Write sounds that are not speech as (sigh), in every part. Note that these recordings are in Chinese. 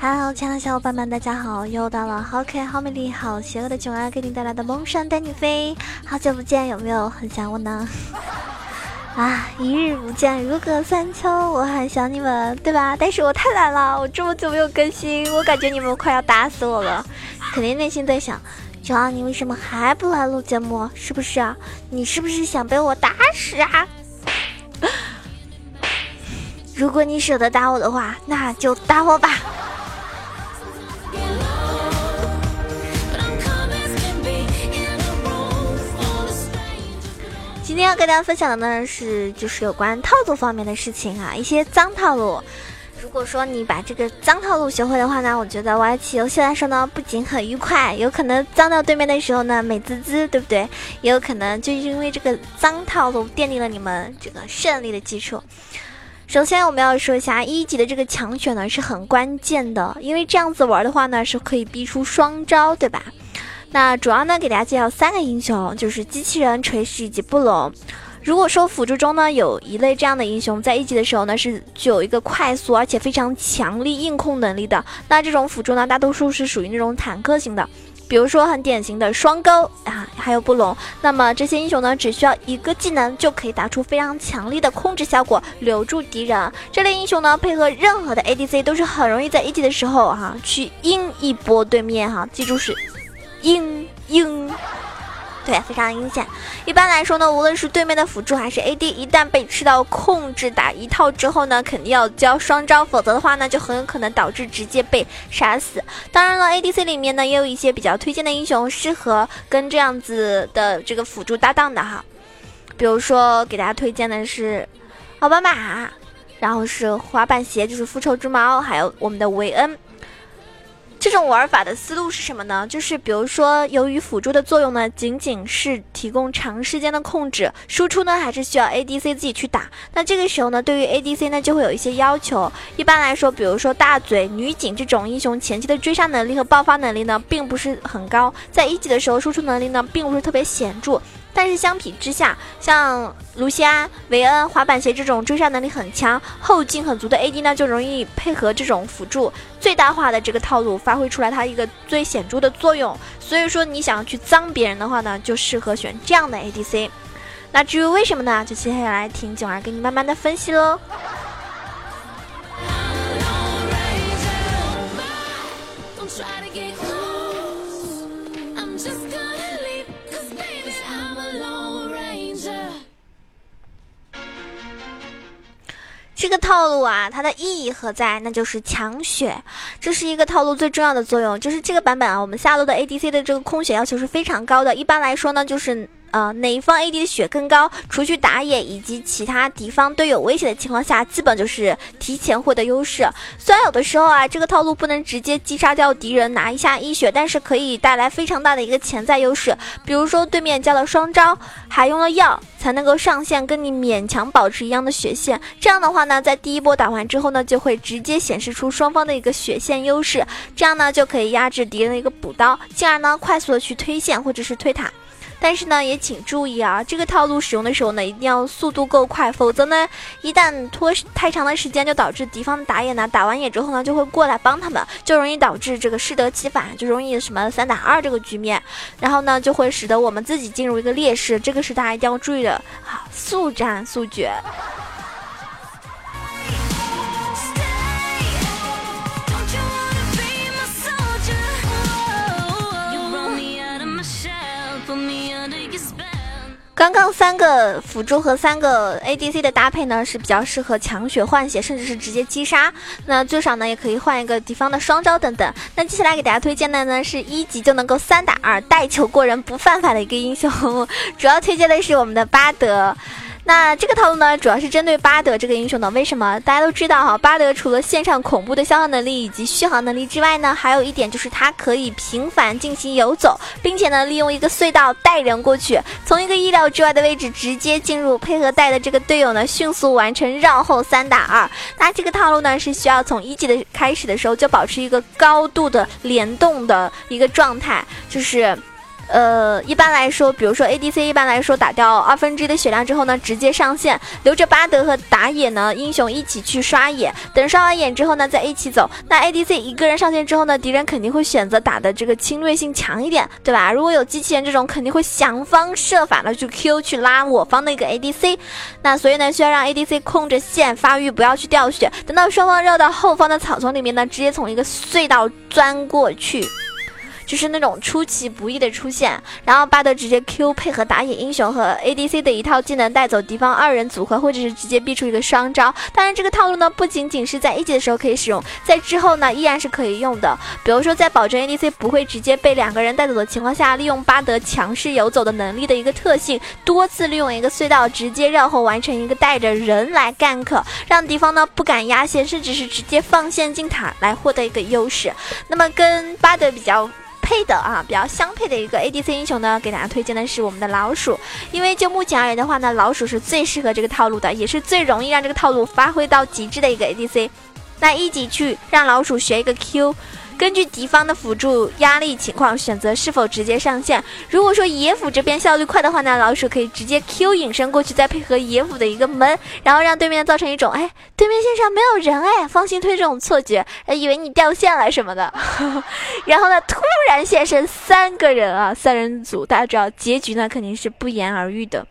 Hello，亲爱的小伙伴们，大家好！又到了好可爱、好美丽、好邪恶的囧儿给你带来的梦山带你飞。好久不见，有没有很想我呢？啊，一日不见如隔三秋，我很想你们，对吧？但是我太懒了，我这么久没有更新，我感觉你们快要打死我了，肯定内心在想，囧儿你为什么还不来录节目？是不是？你是不是想被我打死啊？如果你舍得打我的话，那就打我吧。今天要跟大家分享的呢是，就是有关套路方面的事情啊，一些脏套路。如果说你把这个脏套路学会的话呢，我觉得玩起游戏来说呢，不仅很愉快，有可能脏到对面的时候呢美滋滋，对不对？也有可能就是因为这个脏套路奠定了你们这个胜利的基础。首先我们要说一下一级的这个强选呢是很关键的，因为这样子玩的话呢是可以逼出双招，对吧？那主要呢，给大家介绍三个英雄，就是机器人、锤石以及布隆。如果说辅助中呢有一类这样的英雄，在一级的时候呢是具有一个快速而且非常强力硬控能力的，那这种辅助呢大多数是属于那种坦克型的，比如说很典型的双钩啊，还有布隆。那么这些英雄呢只需要一个技能就可以打出非常强力的控制效果，留住敌人。这类英雄呢配合任何的 ADC 都是很容易在一级的时候哈去阴一波对面哈，记住是。阴阴，对，非常阴险。一般来说呢，无论是对面的辅助还是 AD，一旦被吃到控制打一套之后呢，肯定要交双招，否则的话呢，就很有可能导致直接被杀死。当然了，ADC 里面呢，也有一些比较推荐的英雄，适合跟这样子的这个辅助搭档的哈。比如说，给大家推荐的是奥巴马，然后是滑板鞋，就是复仇之矛，还有我们的维恩。这种玩法的思路是什么呢？就是比如说，由于辅助的作用呢，仅仅是提供长时间的控制，输出呢还是需要 ADC 自己去打。那这个时候呢，对于 ADC 呢就会有一些要求。一般来说，比如说大嘴、女警这种英雄，前期的追杀能力和爆发能力呢，并不是很高，在一级的时候输出能力呢，并不是特别显著。但是相比之下，像卢锡安、维恩、滑板鞋这种追杀能力很强、后劲很足的 AD 呢，就容易配合这种辅助最大化的这个套路，发挥出来它一个最显著的作用。所以说，你想要去脏别人的话呢，就适合选这样的 ADC。那至于为什么呢？就接下来听囧儿给你慢慢的分析喽。这个套路啊，它的意义何在？那就是抢血，这是一个套路最重要的作用。就是这个版本啊，我们下路的 ADC 的这个空血要求是非常高的。一般来说呢，就是。呃，哪一方 AD 的血更高？除去打野以及其他敌方队友威胁的情况下，基本就是提前获得优势。虽然有的时候啊，这个套路不能直接击杀掉敌人拿一下一血，但是可以带来非常大的一个潜在优势。比如说对面交了双招，还用了药才能够上线，跟你勉强保持一样的血线。这样的话呢，在第一波打完之后呢，就会直接显示出双方的一个血线优势。这样呢，就可以压制敌人的一个补刀，进而呢，快速的去推线或者是推塔。但是呢，也请注意啊，这个套路使用的时候呢，一定要速度够快，否则呢，一旦拖太长的时间，就导致敌方的打野呢，打完野之后呢，就会过来帮他们，就容易导致这个适得其反，就容易什么三打二这个局面，然后呢，就会使得我们自己进入一个劣势，这个是大家一定要注意的，啊，速战速决。刚刚三个辅助和三个 ADC 的搭配呢，是比较适合抢血换血，甚至是直接击杀。那最少呢，也可以换一个敌方的双招等等。那接下来给大家推荐的呢，是一级就能够三打二带球过人不犯法的一个英雄，主要推荐的是我们的巴德。那这个套路呢，主要是针对巴德这个英雄的。为什么？大家都知道哈，巴德除了线上恐怖的消耗能力以及续航能力之外呢，还有一点就是它可以频繁进行游走，并且呢，利用一个隧道带人过去，从一个意料之外的位置直接进入，配合带的这个队友呢，迅速完成绕后三打二。那这个套路呢，是需要从一级的开始的时候就保持一个高度的联动的一个状态，就是。呃，一般来说，比如说 ADC，一般来说打掉二分之一的血量之后呢，直接上线，留着巴德和打野呢英雄一起去刷野，等刷完野之后呢，再一起走。那 ADC 一个人上线之后呢，敌人肯定会选择打的这个侵略性强一点，对吧？如果有机器人这种，肯定会想方设法的去 Q 去拉我方的一个 ADC。那所以呢，需要让 ADC 控着线发育，不要去掉血，等到双方绕到后方的草丛里面呢，直接从一个隧道钻过去。就是那种出其不意的出现，然后巴德直接 Q 配合打野英雄和 ADC 的一套技能带走敌方二人组合，或者是直接逼出一个双招。当然，这个套路呢不仅仅是在一级的时候可以使用，在之后呢依然是可以用的。比如说，在保证 ADC 不会直接被两个人带走的情况下，利用巴德强势游走的能力的一个特性，多次利用一个隧道直接绕后完成一个带着人来 gank，让敌方呢不敢压线，甚至是直接放线进塔来获得一个优势。那么跟巴德比较。配的啊，比较相配的一个 ADC 英雄呢，给大家推荐的是我们的老鼠，因为就目前而言的话呢，老鼠是最适合这个套路的，也是最容易让这个套路发挥到极致的一个 ADC。那一起去让老鼠学一个 Q。根据敌方的辅助压力情况，选择是否直接上线。如果说野辅这边效率快的话呢，老鼠可以直接 Q 隐身过去，再配合野辅的一个门，然后让对面造成一种哎，对面线上没有人哎，放心推这种错觉，以为你掉线了什么的。(laughs) 然后呢，突然现身三个人啊，三人组，大家知道结局呢肯定是不言而喻的。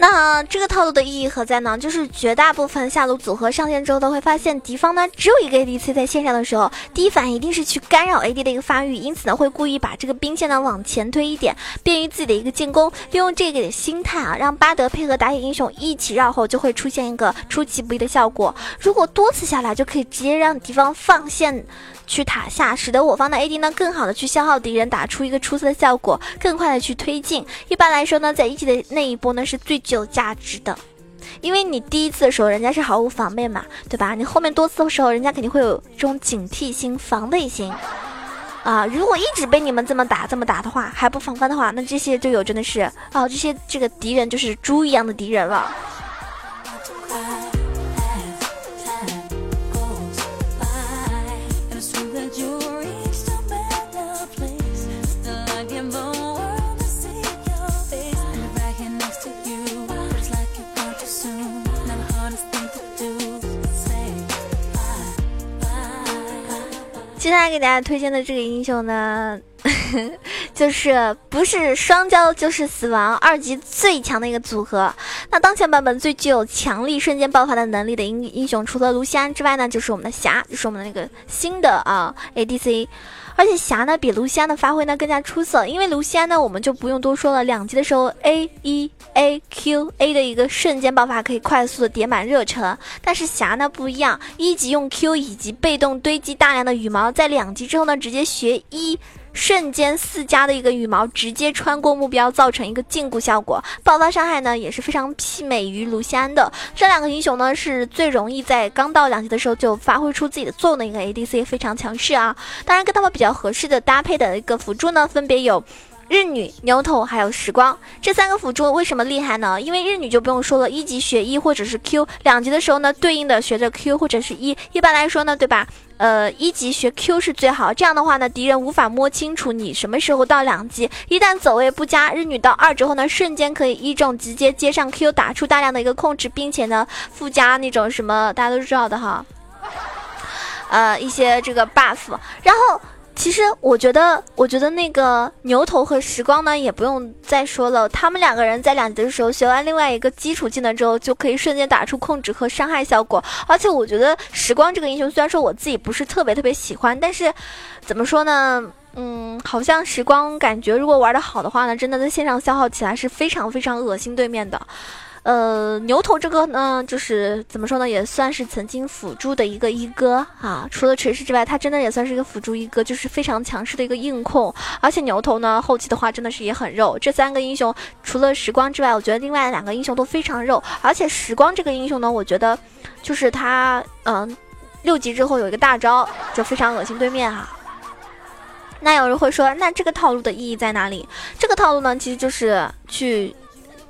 那这个套路的意义何在呢？就是绝大部分下路组合上线之后都会发现，敌方呢只有一个 ADC 在线上的时候，第一反应一定是去干扰 AD 的一个发育，因此呢会故意把这个兵线呢往前推一点，便于自己的一个进攻。利用这个心态啊，让巴德配合打野英雄一起绕后，就会出现一个出其不意的效果。如果多次下来，就可以直接让敌方放线。去塔下，使得我方的 AD 呢更好的去消耗敌人，打出一个出色的效果，更快的去推进。一般来说呢，在一级的那一波呢是最具有价值的，因为你第一次的时候人家是毫无防备嘛，对吧？你后面多次的时候，人家肯定会有这种警惕心、防备心啊。如果一直被你们这么打、这么打的话，还不防范的话，那这些队友真的是啊，这些这个敌人就是猪一样的敌人了。接下来给大家推荐的这个英雄呢，就是不是双骄就是死亡，二级最强的一个组合。那当前版本最具有强力瞬间爆发的能力的英英雄，除了卢锡安之外呢，就是我们的霞，就是我们的那个新的啊 ADC。而且霞呢，比卢锡安的发挥呢更加出色，因为卢锡安呢，我们就不用多说了，两级的时候 A 一 A Q A 的一个瞬间爆发可以快速的叠满热忱，但是霞呢不一样，一级用 Q 以及被动堆积大量的羽毛，在两级之后呢，直接学一。瞬间四加的一个羽毛直接穿过目标，造成一个禁锢效果，爆发伤害呢也是非常媲美于卢锡安的。这两个英雄呢是最容易在刚到两级的时候就发挥出自己的作用的一个 ADC，非常强势啊。当然跟他们比较合适的搭配的一个辅助呢，分别有。日女、牛头还有时光这三个辅助为什么厉害呢？因为日女就不用说了，一级学一或者是 Q，两级的时候呢，对应的学着 Q 或者是一。一般来说呢，对吧？呃，一级学 Q 是最好，这样的话呢，敌人无法摸清楚你什么时候到两级。一旦走位不佳，日女到二之后呢，瞬间可以一中直接接上 Q，打出大量的一个控制，并且呢，附加那种什么大家都知道的哈，呃，一些这个 buff，然后。其实我觉得，我觉得那个牛头和时光呢，也不用再说了。他们两个人在两级的时候学完另外一个基础技能之后，就可以瞬间打出控制和伤害效果。而且我觉得时光这个英雄，虽然说我自己不是特别特别喜欢，但是怎么说呢？嗯，好像时光感觉如果玩的好的话呢，真的在线上消耗起来是非常非常恶心对面的。呃，牛头这个呢，就是怎么说呢，也算是曾经辅助的一个一哥啊。除了锤石之外，他真的也算是一个辅助一哥，就是非常强势的一个硬控。而且牛头呢，后期的话真的是也很肉。这三个英雄除了时光之外，我觉得另外两个英雄都非常肉。而且时光这个英雄呢，我觉得就是他，嗯。六级之后有一个大招，就非常恶心对面哈。那有人会说，那这个套路的意义在哪里？这个套路呢，其实就是去。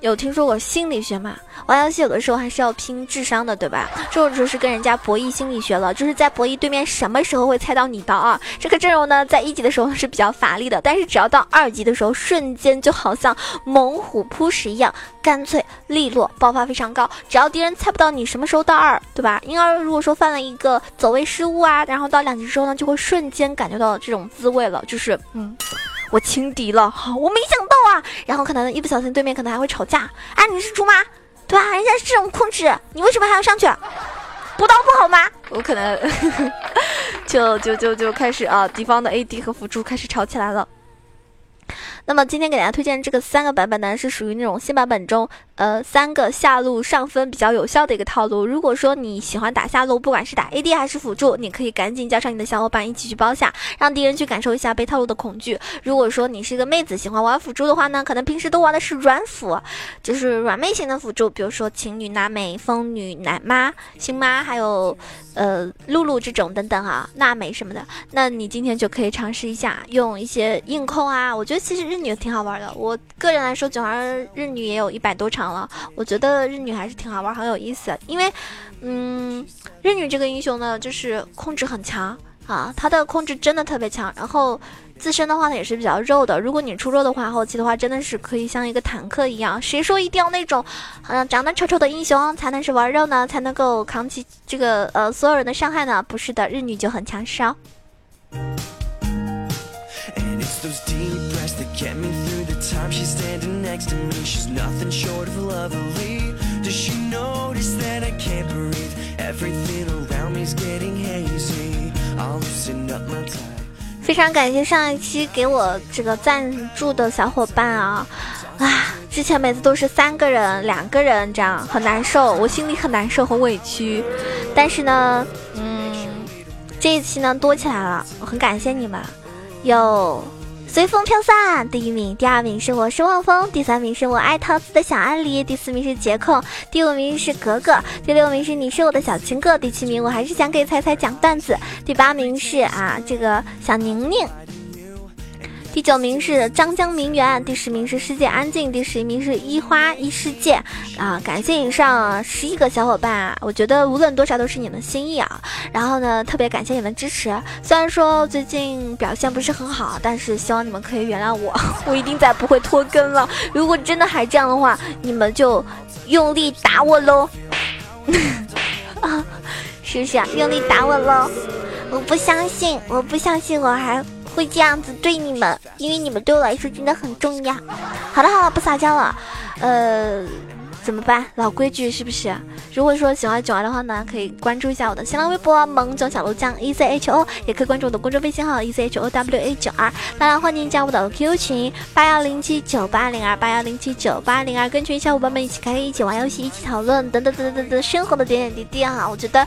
有听说过心理学吗？玩游戏有的时候还是要拼智商的，对吧？这种就是跟人家博弈心理学了，就是在博弈对面什么时候会猜到你刀啊？这个阵容呢，在一级的时候是比较乏力的，但是只要到二级的时候，瞬间就好像猛虎扑食一样，干脆利落，爆发非常高。只要敌人猜不到你什么时候到二，对吧？婴儿如果说犯了一个走位失误啊，然后到两级之后呢，就会瞬间感觉到这种滋味了，就是嗯。我轻敌了，好我没想到啊！然后可能一不小心对面可能还会吵架，哎，你是猪吗？对吧？人家是这种控制，你为什么还要上去？补刀不好吗？我可能 (laughs) 就就就就开始啊，敌方的 AD 和辅助开始吵起来了。那么今天给大家推荐这个三个版本呢，是属于那种新版本中，呃，三个下路上分比较有效的一个套路。如果说你喜欢打下路，不管是打 AD 还是辅助，你可以赶紧叫上你的小伙伴一起去包下，让敌人去感受一下被套路的恐惧。如果说你是一个妹子，喜欢玩辅助的话呢，可能平时都玩的是软辅，就是软妹型的辅助，比如说情侣、娜美、风女、奶妈、星妈，还有呃露露这种等等啊，娜美什么的，那你今天就可以尝试一下用一些硬控啊，我觉得其实。日女挺好玩的，我个人来说，九儿日女也有一百多场了，我觉得日女还是挺好玩，很有意思。因为，嗯，日女这个英雄呢，就是控制很强啊，她的控制真的特别强。然后自身的话呢，也是比较肉的。如果你出肉的话，后期的话真的是可以像一个坦克一样。谁说一定要那种，嗯，长得丑丑的英雄才能是玩肉呢？才能够扛起这个呃所有人的伤害呢？不是的，日女就很强势哦。非常感谢上一期给我这个赞助的小伙伴啊！啊，之前每次都是三个人、两个人这样，很难受，我心里很难受、很委屈。但是呢，嗯，这一期呢多起来了，我很感谢你们，有。随风飘散，第一名，第二名是我是望风，第三名是我爱桃子的小安利，第四名是杰控，第五名是格格，第六名是你是我的小情歌，第七名我还是想给彩彩讲段子，第八名是啊这个小宁宁。第九名是张江名媛，第十名是世界安静，第十一名是一花一世界啊！感谢以上十一个小伙伴啊，我觉得无论多少都是你们心意啊。然后呢，特别感谢你们支持，虽然说最近表现不是很好，但是希望你们可以原谅我，我一定再不会拖更了。如果真的还这样的话，你们就用力打我喽！(laughs) 啊，是不是啊？用力打我喽！我不相信，我不相信我还。会这样子对你们，因为你们对我来说真的很重要。好了好了，不撒娇了，呃。怎么办？老规矩是不是？如果说喜欢囧儿的话呢，可以关注一下我的新浪微博萌囧小鹿酱 E C H O，也可以关注我的公众微信号 E C H O W A 九二。当然，欢迎加入我的 QQ 群八幺零七九八零二八幺零七九八零二，跟群小伙伴们一起开黑，一起玩游戏，一起讨论等等等等等等生活的点点滴滴啊！我觉得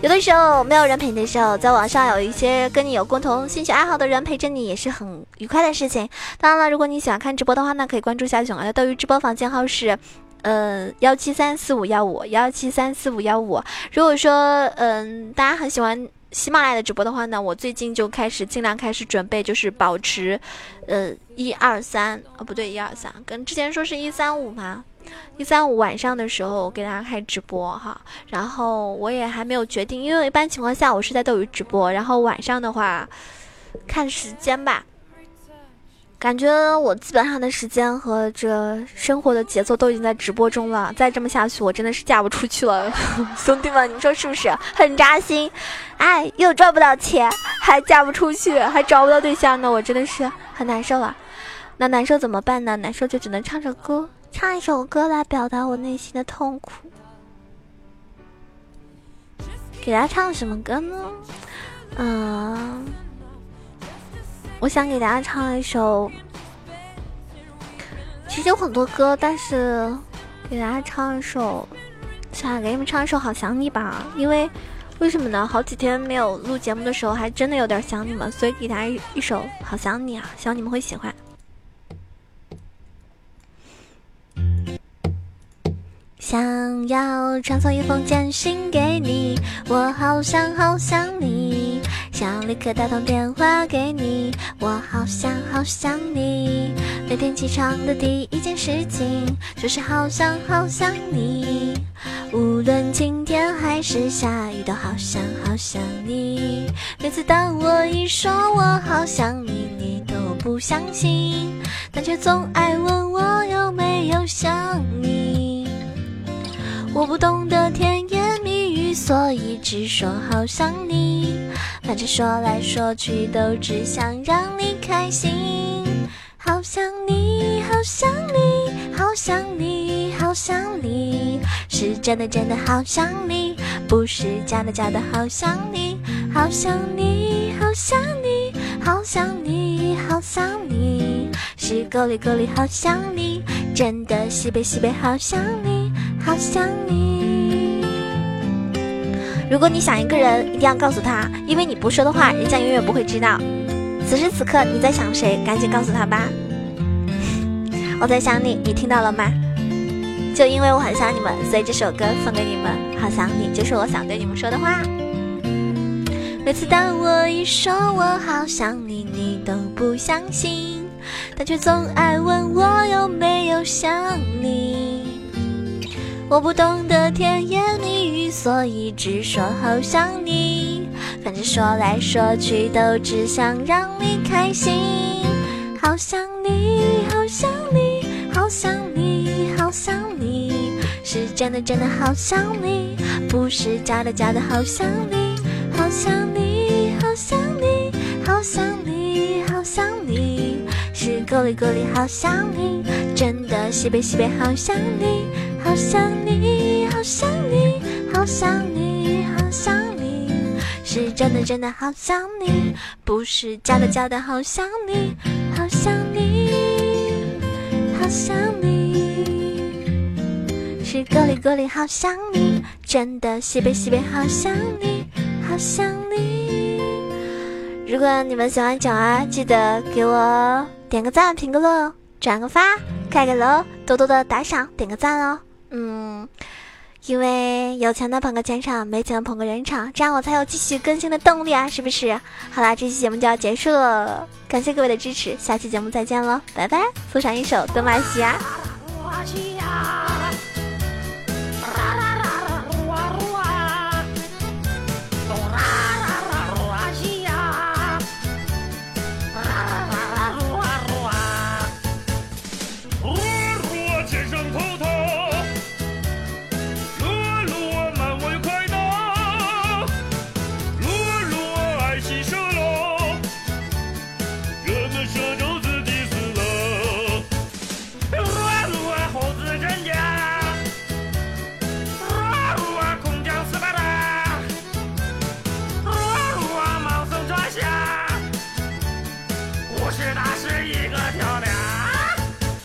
有的时候没有人陪你的时候，在网上有一些跟你有共同兴趣爱好的人陪着你，也是很愉快的事情。当然了，如果你喜欢看直播的话呢，可以关注一下囧儿的斗鱼直播房间号是。嗯，幺七三四五幺五幺七三四五幺五。如果说嗯，大家很喜欢喜马拉雅的直播的话呢，我最近就开始尽量开始准备，就是保持，呃，一二三，啊不对，一二三，跟之前说是一三五吗？一三五晚上的时候给大家开直播哈。然后我也还没有决定，因为一般情况下我是在斗鱼直播，然后晚上的话看时间吧。感觉我基本上的时间和这生活的节奏都已经在直播中了，再这么下去，我真的是嫁不出去了 (laughs) (laughs) 兄弟们，你说是不是很扎心？哎，又赚不到钱，还嫁不出去，还找不到对象呢，我真的是很难受啊。那难受怎么办呢？难受就只能唱首歌，唱一首歌来表达我内心的痛苦。给大家唱什么歌呢？嗯。我想给大家唱一首，其实有很多歌，但是给大家唱一首，想给你们唱一首《好想你》吧。因为为什么呢？好几天没有录节目的时候，还真的有点想你们，所以给大家一首《好想你》啊，希望你们会喜欢。想要传送一封简讯给你，我好想好想你，想立刻打通电话给你，我好想好想你。每天起床的第一件事情就是好想好想你，无论晴天还是下雨，都好想好想你。每次当我一说我好想你，你都不相信，但却总爱问我有没有想你。我不懂得甜，所以只说好想你。反正说来说去都只想让你开心。好想你，好想你，好想你，好想你，是真的真的好想你，不是假的假的好想你。好想你，好想你，好想你，好想你，是够力够力好想你，真的西北西北好想你。好想你。如果你想一个人，一定要告诉他，因为你不说的话，人家永远不会知道。此时此刻你在想谁？赶紧告诉他吧。(laughs) 我在想你，你听到了吗？就因为我很想你们，所以这首歌送给你们。好想你，就是我想对你们说的话。每次当我一说我好想你，你都不相信，但却总爱问我有没有想你。我不懂得甜言蜜语，所以只说好想你。反正说来说去都只想让你开心。好想你，好想你，好想你，好想你，是真的真的好想你，不是假的假的好想你。好想你，好想你，好想你，好想你，是够力够力好想你，真的西北西北好想你。好想你，好想你，好想你，好想你，是真的真的好想你，不是假的假的好想你，好想你，好想你，是格里格里好想你，真的西北西北好想你，好想你。如果你们喜欢九儿，记得给我点个赞、评个论、转个发、开个楼，多多的打赏、点个赞哦。因为有钱的捧个钱场，没钱的捧个人场，这样我才有继续更新的动力啊！是不是？好啦，这期节目就要结束了，感谢各位的支持，下期节目再见喽，拜拜！送上一首《德玛西亚》。